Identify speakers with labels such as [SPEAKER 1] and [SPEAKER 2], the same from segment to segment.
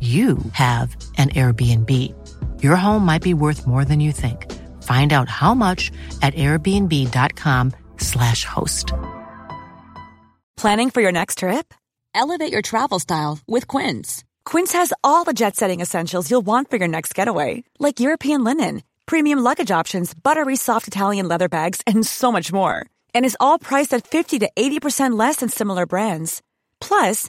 [SPEAKER 1] you have an Airbnb. Your home might be worth more than you think. Find out how much at airbnb.com/slash host.
[SPEAKER 2] Planning for your next trip? Elevate your travel style with Quince. Quince has all the jet setting essentials you'll want for your next getaway, like European linen, premium luggage options, buttery soft Italian leather bags, and so much more. And is all priced at 50 to 80% less than similar brands. Plus,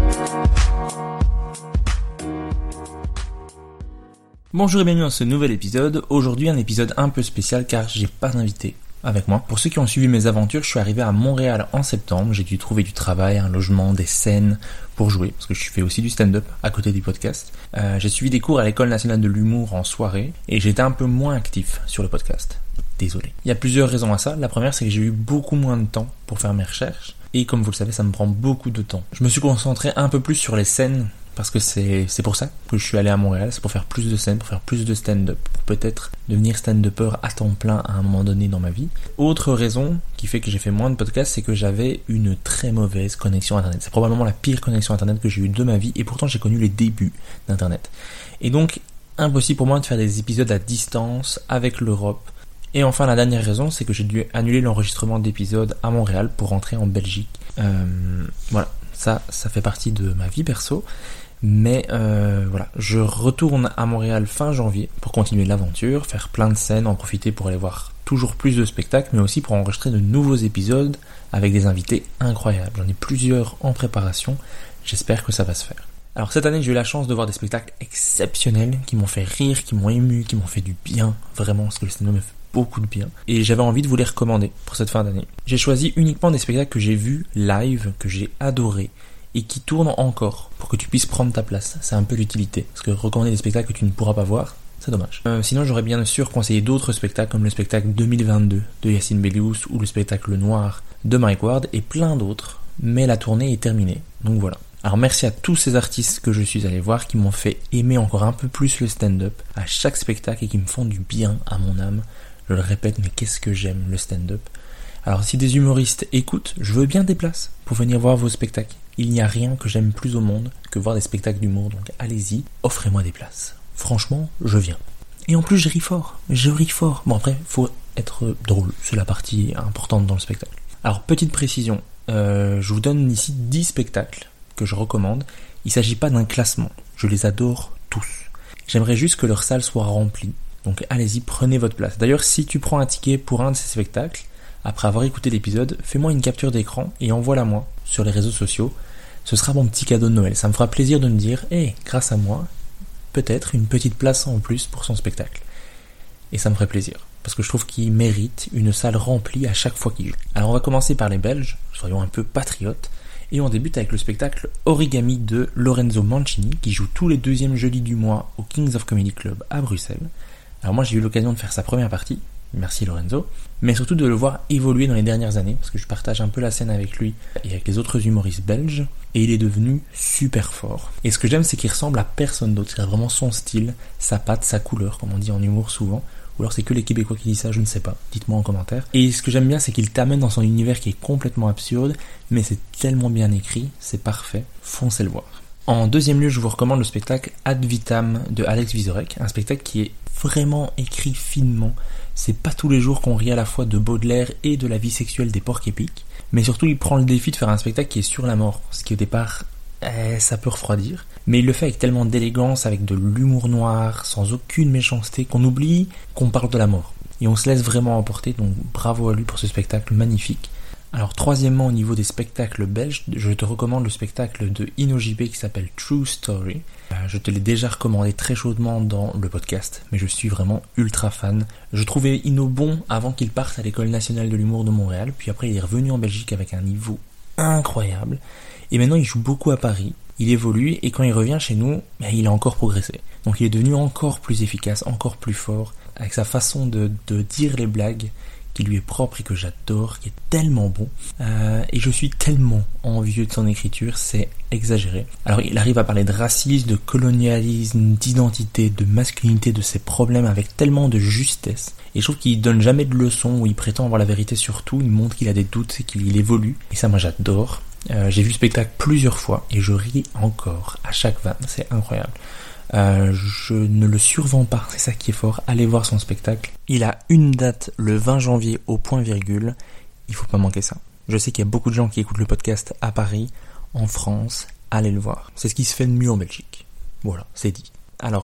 [SPEAKER 3] Bonjour et bienvenue dans ce nouvel épisode. Aujourd'hui un épisode un peu spécial car j'ai pas d'invité avec moi. Pour ceux qui ont suivi mes aventures, je suis arrivé à Montréal en septembre. J'ai dû trouver du travail, un logement, des scènes pour jouer parce que je fais aussi du stand-up à côté du podcast. Euh, j'ai suivi des cours à l'école nationale de l'humour en soirée et j'étais un peu moins actif sur le podcast. Désolé. Il y a plusieurs raisons à ça. La première c'est que j'ai eu beaucoup moins de temps pour faire mes recherches et comme vous le savez ça me prend beaucoup de temps. Je me suis concentré un peu plus sur les scènes parce que c'est pour ça que je suis allé à Montréal, c'est pour faire plus de scènes, pour faire plus de stand-up, pour peut-être devenir stand-upper à temps plein à un moment donné dans ma vie. Autre raison qui fait que j'ai fait moins de podcasts, c'est que j'avais une très mauvaise connexion internet. C'est probablement la pire connexion internet que j'ai eue de ma vie et pourtant j'ai connu les débuts d'internet. Et donc impossible pour moi de faire des épisodes à distance avec l'Europe. Et enfin la dernière raison, c'est que j'ai dû annuler l'enregistrement d'épisodes à Montréal pour rentrer en Belgique. Euh, voilà, ça, ça fait partie de ma vie perso. Mais euh, voilà, je retourne à Montréal fin janvier pour continuer l'aventure, faire plein de scènes, en profiter pour aller voir toujours plus de spectacles, mais aussi pour enregistrer de nouveaux épisodes avec des invités incroyables. J'en ai plusieurs en préparation, j'espère que ça va se faire. Alors cette année j'ai eu la chance de voir des spectacles exceptionnels qui m'ont fait rire, qui m'ont ému, qui m'ont fait du bien, vraiment, parce que le cinéma me fait beaucoup de bien. Et j'avais envie de vous les recommander pour cette fin d'année. J'ai choisi uniquement des spectacles que j'ai vus live, que j'ai adorés, et qui tournent encore pour que tu puisses prendre ta place. C'est un peu l'utilité. Parce que recommander des spectacles que tu ne pourras pas voir, c'est dommage. Euh, sinon, j'aurais bien sûr conseillé d'autres spectacles comme le spectacle 2022 de Yacine Bellious ou le spectacle Noir de Mike Ward et plein d'autres. Mais la tournée est terminée. Donc voilà. Alors merci à tous ces artistes que je suis allé voir qui m'ont fait aimer encore un peu plus le stand-up à chaque spectacle et qui me font du bien à mon âme. Je le répète, mais qu'est-ce que j'aime le stand-up. Alors si des humoristes écoutent, je veux bien des places pour venir voir vos spectacles. Il n'y a rien que j'aime plus au monde que voir des spectacles d'humour, donc allez-y, offrez-moi des places. Franchement, je viens. Et en plus, je ris fort. Je ris fort. Bon, après, faut être drôle. C'est la partie importante dans le spectacle. Alors, petite précision. Euh, je vous donne ici 10 spectacles que je recommande. Il ne s'agit pas d'un classement. Je les adore tous. J'aimerais juste que leur salle soit remplie. Donc, allez-y, prenez votre place. D'ailleurs, si tu prends un ticket pour un de ces spectacles, après avoir écouté l'épisode, fais-moi une capture d'écran et envoie-la moi sur les réseaux sociaux. Ce sera mon petit cadeau de Noël. Ça me fera plaisir de me dire, hé, grâce à moi, peut-être une petite place en plus pour son spectacle. Et ça me ferait plaisir. Parce que je trouve qu'il mérite une salle remplie à chaque fois qu'il joue. Alors on va commencer par les Belges, soyons un peu patriotes. Et on débute avec le spectacle Origami de Lorenzo Mancini, qui joue tous les deuxièmes jeudis du mois au Kings of Comedy Club à Bruxelles. Alors moi j'ai eu l'occasion de faire sa première partie, merci Lorenzo, mais surtout de le voir évoluer dans les dernières années, parce que je partage un peu la scène avec lui et avec les autres humoristes belges, et il est devenu super fort. Et ce que j'aime, c'est qu'il ressemble à personne d'autre, c'est vraiment son style, sa patte, sa couleur, comme on dit en humour souvent. Ou alors c'est que les Québécois qui disent ça, je ne sais pas. Dites-moi en commentaire. Et ce que j'aime bien, c'est qu'il t'amène dans son univers qui est complètement absurde, mais c'est tellement bien écrit, c'est parfait. Foncez le voir. En deuxième lieu, je vous recommande le spectacle Ad Vitam de Alex Vizorek, un spectacle qui est vraiment écrit finement. C'est pas tous les jours qu'on rit à la fois de Baudelaire et de la vie sexuelle des porcs épiques, mais surtout il prend le défi de faire un spectacle qui est sur la mort, ce qui au départ eh, ça peut refroidir. Mais il le fait avec tellement d'élégance, avec de l'humour noir, sans aucune méchanceté, qu'on oublie qu'on parle de la mort. Et on se laisse vraiment emporter, donc bravo à lui pour ce spectacle magnifique. Alors troisièmement au niveau des spectacles belges, je te recommande le spectacle de InnoJP qui s'appelle True Story. Euh, je te l'ai déjà recommandé très chaudement dans le podcast, mais je suis vraiment ultra fan. Je trouvais Inno bon avant qu'il parte à l'école nationale de l'humour de Montréal, puis après il est revenu en Belgique avec un niveau incroyable. Et maintenant, il joue beaucoup à Paris. Il évolue et quand il revient chez nous, ben, il a encore progressé. Donc il est devenu encore plus efficace, encore plus fort, avec sa façon de, dire les blagues qui lui est propre et que j'adore, qui est tellement bon. Euh, et je suis tellement envieux de son écriture, c'est exagéré. Alors il arrive à parler de racisme, de colonialisme, d'identité, de masculinité, de ses problèmes avec tellement de justesse. Et je trouve qu'il donne jamais de leçons où il prétend avoir la vérité sur tout, il montre qu'il a des doutes et qu'il évolue. Et ça moi j'adore. Euh, j'ai vu le spectacle plusieurs fois et je ris encore à chaque vanne, c'est incroyable. Euh, je ne le survends pas, c'est ça qui est fort. Allez voir son spectacle. Il a une date le 20 janvier au point virgule. Il faut pas manquer ça. Je sais qu'il y a beaucoup de gens qui écoutent le podcast à Paris, en France. Allez le voir. C'est ce qui se fait de mieux en Belgique. Voilà, c'est dit. Alors.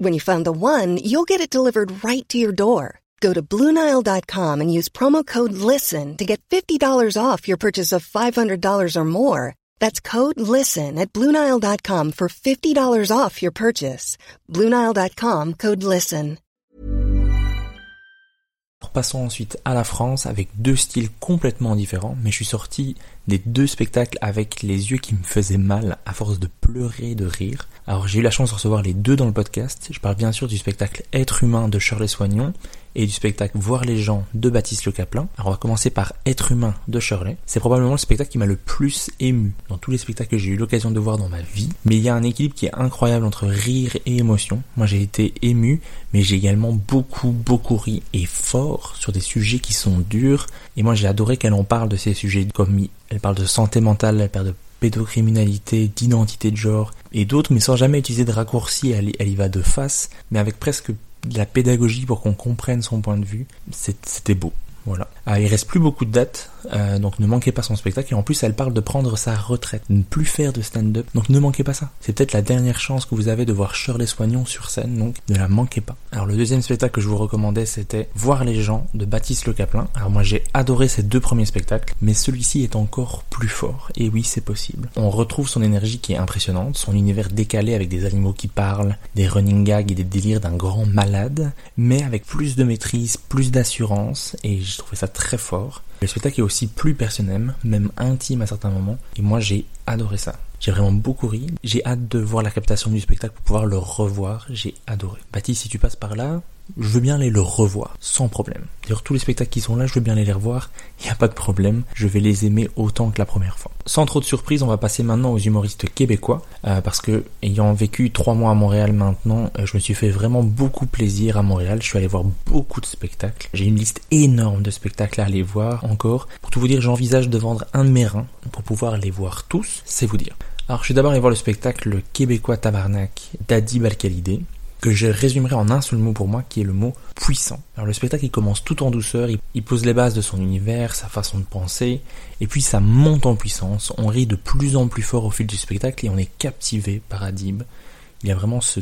[SPEAKER 4] When you find the one, you'll get it delivered right to your door. Go to Bluenile.com and use promo code LISTEN to get $50 off your purchase of $500 or more. That's code LISTEN at Bluenile.com for $50 off your purchase. Bluenile.com code LISTEN.
[SPEAKER 3] Passons ensuite à la France avec deux styles complètement différents, mais je suis sorti deux spectacles avec les yeux qui me faisaient mal à force de pleurer et de rire. Alors j'ai eu la chance de recevoir les deux dans le podcast. Je parle bien sûr du spectacle Être humain de Shirley Soignon et du spectacle Voir les gens de Baptiste Le Caplin. Alors on va commencer par Être humain de Shirley. C'est probablement le spectacle qui m'a le plus ému dans tous les spectacles que j'ai eu l'occasion de voir dans ma vie. Mais il y a un équilibre qui est incroyable entre rire et émotion. Moi j'ai été ému, mais j'ai également beaucoup beaucoup ri et fort sur des sujets qui sont durs. Et moi j'ai adoré qu'elle en parle de ces sujets comme elle parle de santé mentale, elle parle de pédocriminalité, d'identité de genre et d'autres, mais sans jamais utiliser de raccourcis, elle, elle y va de face, mais avec presque de la pédagogie pour qu'on comprenne son point de vue. C'était beau. Voilà. Ah, il reste plus beaucoup de dates, euh, donc ne manquez pas son spectacle. Et en plus, elle parle de prendre sa retraite, ne plus faire de stand-up. Donc ne manquez pas ça. C'est peut-être la dernière chance que vous avez de voir Shirley Soignon sur scène, donc ne la manquez pas. Alors le deuxième spectacle que je vous recommandais, c'était Voir les gens de Baptiste Le Caplin. Alors moi j'ai adoré ces deux premiers spectacles, mais celui-ci est encore plus fort. Et oui, c'est possible. On retrouve son énergie qui est impressionnante, son univers décalé avec des animaux qui parlent, des running gags et des délires d'un grand malade, mais avec plus de maîtrise, plus d'assurance, et je trouvais ça très fort. Le spectacle est aussi plus personnel, même intime à certains moments, et moi j'ai adoré ça. J'ai vraiment beaucoup ri. J'ai hâte de voir la captation du spectacle pour pouvoir le revoir. J'ai adoré. Baptiste, si tu passes par là, je veux bien aller le revoir, sans problème. D'ailleurs, tous les spectacles qui sont là, je veux bien les revoir, il n'y a pas de problème, je vais les aimer autant que la première fois. Sans trop de surprise, on va passer maintenant aux humoristes québécois, euh, parce que, ayant vécu trois mois à Montréal maintenant, euh, je me suis fait vraiment beaucoup plaisir à Montréal, je suis allé voir beaucoup de spectacles, j'ai une liste énorme de spectacles à aller voir encore. Pour tout vous dire, j'envisage de vendre un de pour pouvoir les voir tous, c'est vous dire. Alors je suis d'abord allé voir le spectacle québécois Tabarnak d'Adi Balkalidé, que je résumerai en un seul mot pour moi, qui est le mot puissant. Alors le spectacle il commence tout en douceur, il, pose les bases de son univers, sa façon de penser, et puis ça monte en puissance, on rit de plus en plus fort au fil du spectacle et on est captivé par Adib, Il y a vraiment ce,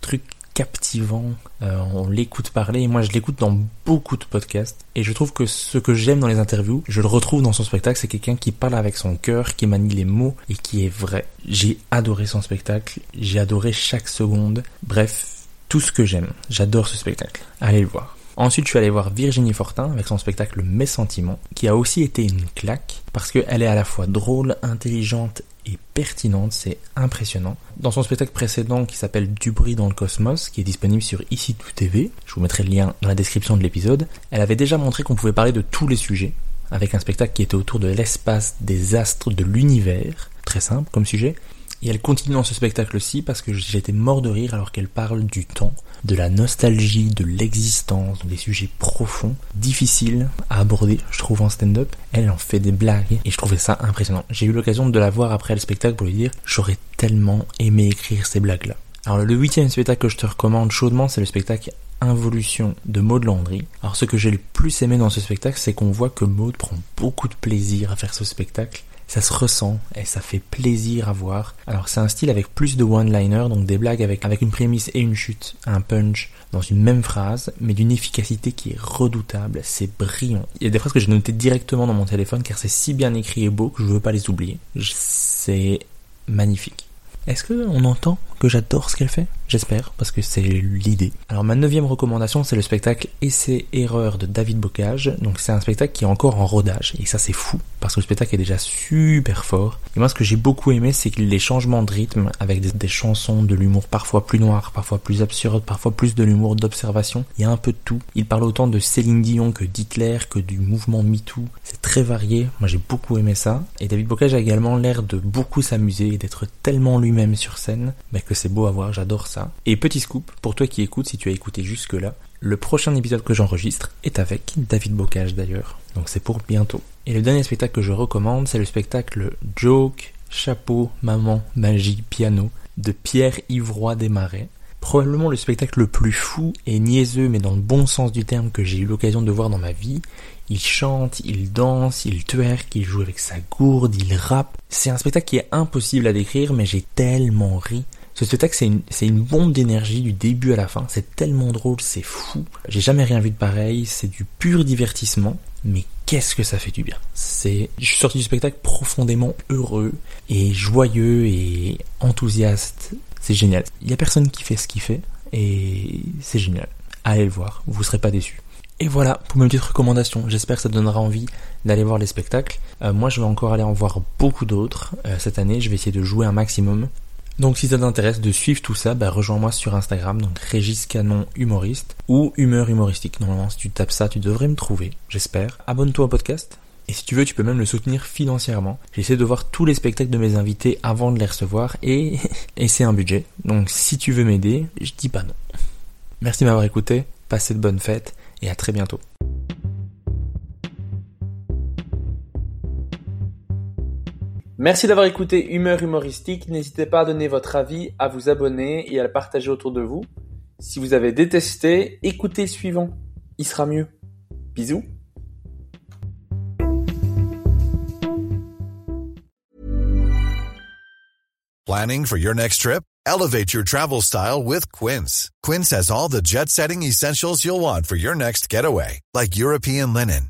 [SPEAKER 3] truc captivant, euh, on l'écoute parler, et moi je l'écoute dans beaucoup de podcasts, et je trouve que ce que j'aime dans les interviews, je le retrouve dans son spectacle, c'est quelqu'un qui parle avec son cœur, qui manie les mots, et qui est vrai. J'ai adoré son spectacle, j'ai adoré chaque seconde, bref, tout ce que j'aime, j'adore ce spectacle. Allez le voir. Ensuite, je suis allé voir Virginie Fortin avec son spectacle Mes sentiments, qui a aussi été une claque, parce qu'elle est à la fois drôle, intelligente et pertinente, c'est impressionnant. Dans son spectacle précédent qui s'appelle Du bruit dans le cosmos, qui est disponible sur Ici Tout TV, je vous mettrai le lien dans la description de l'épisode, elle avait déjà montré qu'on pouvait parler de tous les sujets, avec un spectacle qui était autour de l'espace, des astres, de l'univers, très simple comme sujet, et elle continue dans ce spectacle-ci parce que j'étais mort de rire alors qu'elle parle du temps, de la nostalgie, de l'existence, des sujets profonds, difficiles à aborder, je trouve, en stand-up. Elle en fait des blagues et je trouvais ça impressionnant. J'ai eu l'occasion de la voir après le spectacle pour lui dire j'aurais tellement aimé écrire ces blagues-là. Alors le huitième spectacle que je te recommande chaudement, c'est le spectacle Involution de Maud Landry. Alors ce que j'ai le plus aimé dans ce spectacle, c'est qu'on voit que Maud prend beaucoup de plaisir à faire ce spectacle ça se ressent et ça fait plaisir à voir. Alors c'est un style avec plus de one-liner, donc des blagues avec, avec une prémisse et une chute, un punch dans une même phrase, mais d'une efficacité qui est redoutable, c'est brillant. Il y a des phrases que j'ai notées directement dans mon téléphone car c'est si bien écrit et beau que je veux pas les oublier. C'est magnifique. Est-ce qu'on entend que j'adore ce qu'elle fait? J'espère, parce que c'est l'idée. Alors ma neuvième recommandation, c'est le spectacle Essai Erreur de David Bocage. Donc c'est un spectacle qui est encore en rodage, et ça c'est fou, parce que le spectacle est déjà super fort. Et moi ce que j'ai beaucoup aimé, c'est les changements de rythme, avec des, chansons, de l'humour parfois plus noir, parfois plus absurde, parfois plus de l'humour d'observation, il y a un peu de tout. Il parle autant de Céline Dion que d'Hitler, que du mouvement MeToo. C'est très varié, moi j'ai beaucoup aimé ça. Et David Bocage a également l'air de beaucoup s'amuser et d'être tellement lui-même sur scène, mais que c'est beau à voir, j'adore ça. Et petit scoop, pour toi qui écoutes, si tu as écouté jusque-là, le prochain épisode que j'enregistre est avec David Bocage d'ailleurs. Donc c'est pour bientôt. Et le dernier spectacle que je recommande, c'est le spectacle Joke, Chapeau, Maman, Magie, Piano de Pierre Ivroy Desmarais. Probablement le spectacle le plus fou et niaiseux, mais dans le bon sens du terme que j'ai eu l'occasion de voir dans ma vie. Il chante, il danse, il twerk, il joue avec sa gourde, il rappe. C'est un spectacle qui est impossible à décrire, mais j'ai tellement ri. Ce spectacle, c'est une, une bombe d'énergie du début à la fin. C'est tellement drôle, c'est fou. J'ai jamais rien vu de pareil. C'est du pur divertissement. Mais qu'est-ce que ça fait du bien. C'est, je suis sorti du spectacle profondément heureux et joyeux et enthousiaste. C'est génial. Il y a personne qui fait ce qu'il fait et c'est génial. Allez le voir, vous serez pas déçus. Et voilà pour mes petites recommandations. J'espère que ça donnera envie d'aller voir les spectacles. Euh, moi, je vais encore aller en voir beaucoup d'autres euh, cette année. Je vais essayer de jouer un maximum. Donc si ça t'intéresse de suivre tout ça, bah rejoins-moi sur Instagram, donc Régis Canon humoriste ou humeur humoristique. Normalement, si tu tapes ça, tu devrais me trouver, j'espère. Abonne-toi au podcast. Et si tu veux, tu peux même le soutenir financièrement. J'essaie de voir tous les spectacles de mes invités avant de les recevoir et, et c'est un budget. Donc si tu veux m'aider, je dis pas non. Merci de m'avoir écouté, passez de bonnes fêtes et à très bientôt. Merci d'avoir écouté Humeur Humoristique. N'hésitez pas à donner votre avis, à vous abonner et à le partager autour de vous. Si vous avez détesté, écoutez suivant. Il sera mieux. Bisous.
[SPEAKER 5] Planning for your next trip? Elevate your travel style with Quince. Quince has all the jet setting essentials you'll want for your next getaway, like European linen